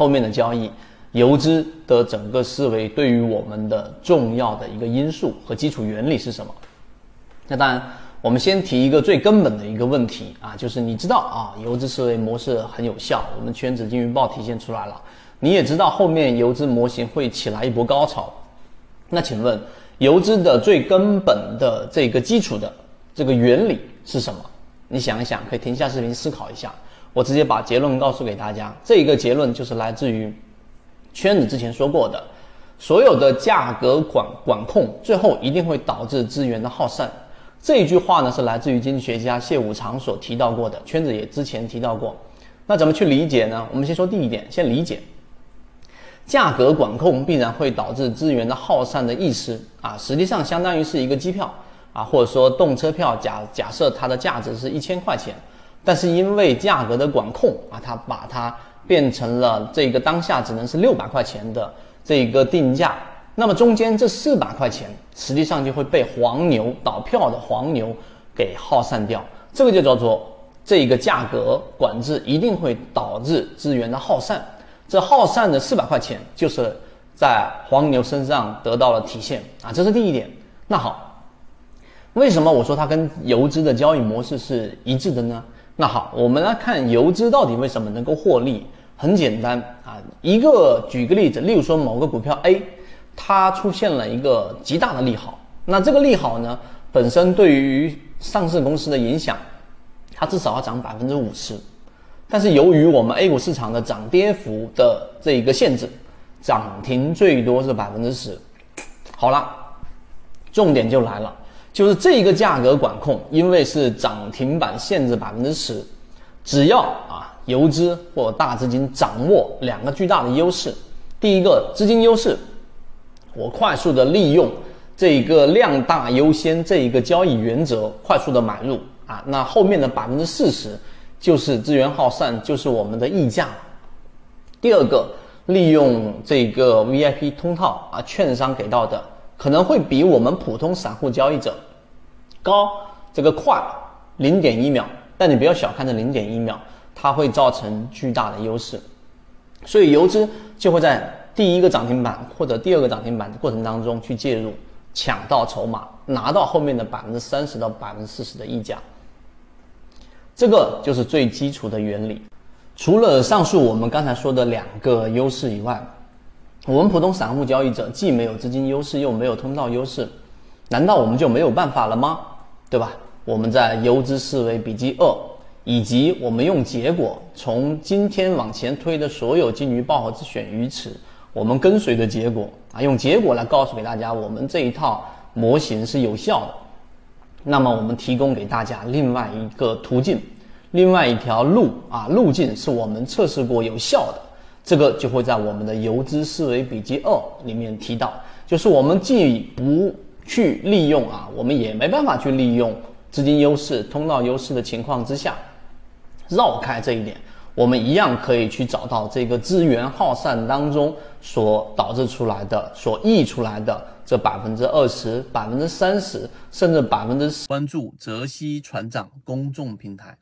后面的交易，游资的整个思维对于我们的重要的一个因素和基础原理是什么？那当然，我们先提一个最根本的一个问题啊，就是你知道啊，游资思维模式很有效，我们圈子金鱼报体现出来了。你也知道后面游资模型会起来一波高潮。那请问，游资的最根本的这个基础的这个原理是什么？你想一想，可以停下视频思考一下。我直接把结论告诉给大家，这一个结论就是来自于圈子之前说过的，所有的价格管管控最后一定会导致资源的耗散。这一句话呢是来自于经济学家谢五常所提到过的，圈子也之前提到过。那怎么去理解呢？我们先说第一点，先理解价格管控必然会导致资源的耗散的意思啊，实际上相当于是一个机票啊，或者说动车票，假假设它的价值是一千块钱。但是因为价格的管控啊，它把它变成了这个当下只能是六百块钱的这个定价，那么中间这四百块钱实际上就会被黄牛倒票的黄牛给耗散掉，这个就叫做这个价格管制一定会导致资源的耗散，这耗散的四百块钱就是在黄牛身上得到了体现啊，这是第一点。那好，为什么我说它跟游资的交易模式是一致的呢？那好，我们来看游资到底为什么能够获利？很简单啊，一个举个例子，例如说某个股票 A，它出现了一个极大的利好，那这个利好呢，本身对于上市公司的影响，它至少要涨百分之五十，但是由于我们 A 股市场的涨跌幅的这一个限制，涨停最多是百分之十。好了，重点就来了。就是这一个价格管控，因为是涨停板限制百分之十，只要啊游资或大资金掌握两个巨大的优势，第一个资金优势，我快速的利用这一个量大优先这一个交易原则，快速的买入啊，那后面的百分之四十就是资源耗散，就是我们的溢价。第二个，利用这个 VIP 通道啊，券商给到的。可能会比我们普通散户交易者高这个快零点一秒，但你不要小看这零点一秒，它会造成巨大的优势。所以游资就会在第一个涨停板或者第二个涨停板的过程当中去介入，抢到筹码，拿到后面的百分之三十到百分之四十的溢价。这个就是最基础的原理。除了上述我们刚才说的两个优势以外，我们普通散户交易者既没有资金优势，又没有通道优势，难道我们就没有办法了吗？对吧？我们在游资思维笔记二，以及我们用结果从今天往前推的所有金鱼报和自选鱼池，我们跟随的结果啊，用结果来告诉给大家，我们这一套模型是有效的。那么我们提供给大家另外一个途径，另外一条路啊，路径是我们测试过有效的。这个就会在我们的游资思维笔记二里面提到，就是我们既不去利用啊，我们也没办法去利用资金优势、通道优势的情况之下，绕开这一点，我们一样可以去找到这个资源耗散当中所导致出来的、所溢出来的这百分之二十、百分之三十，甚至百分之十。关注泽西船长公众平台。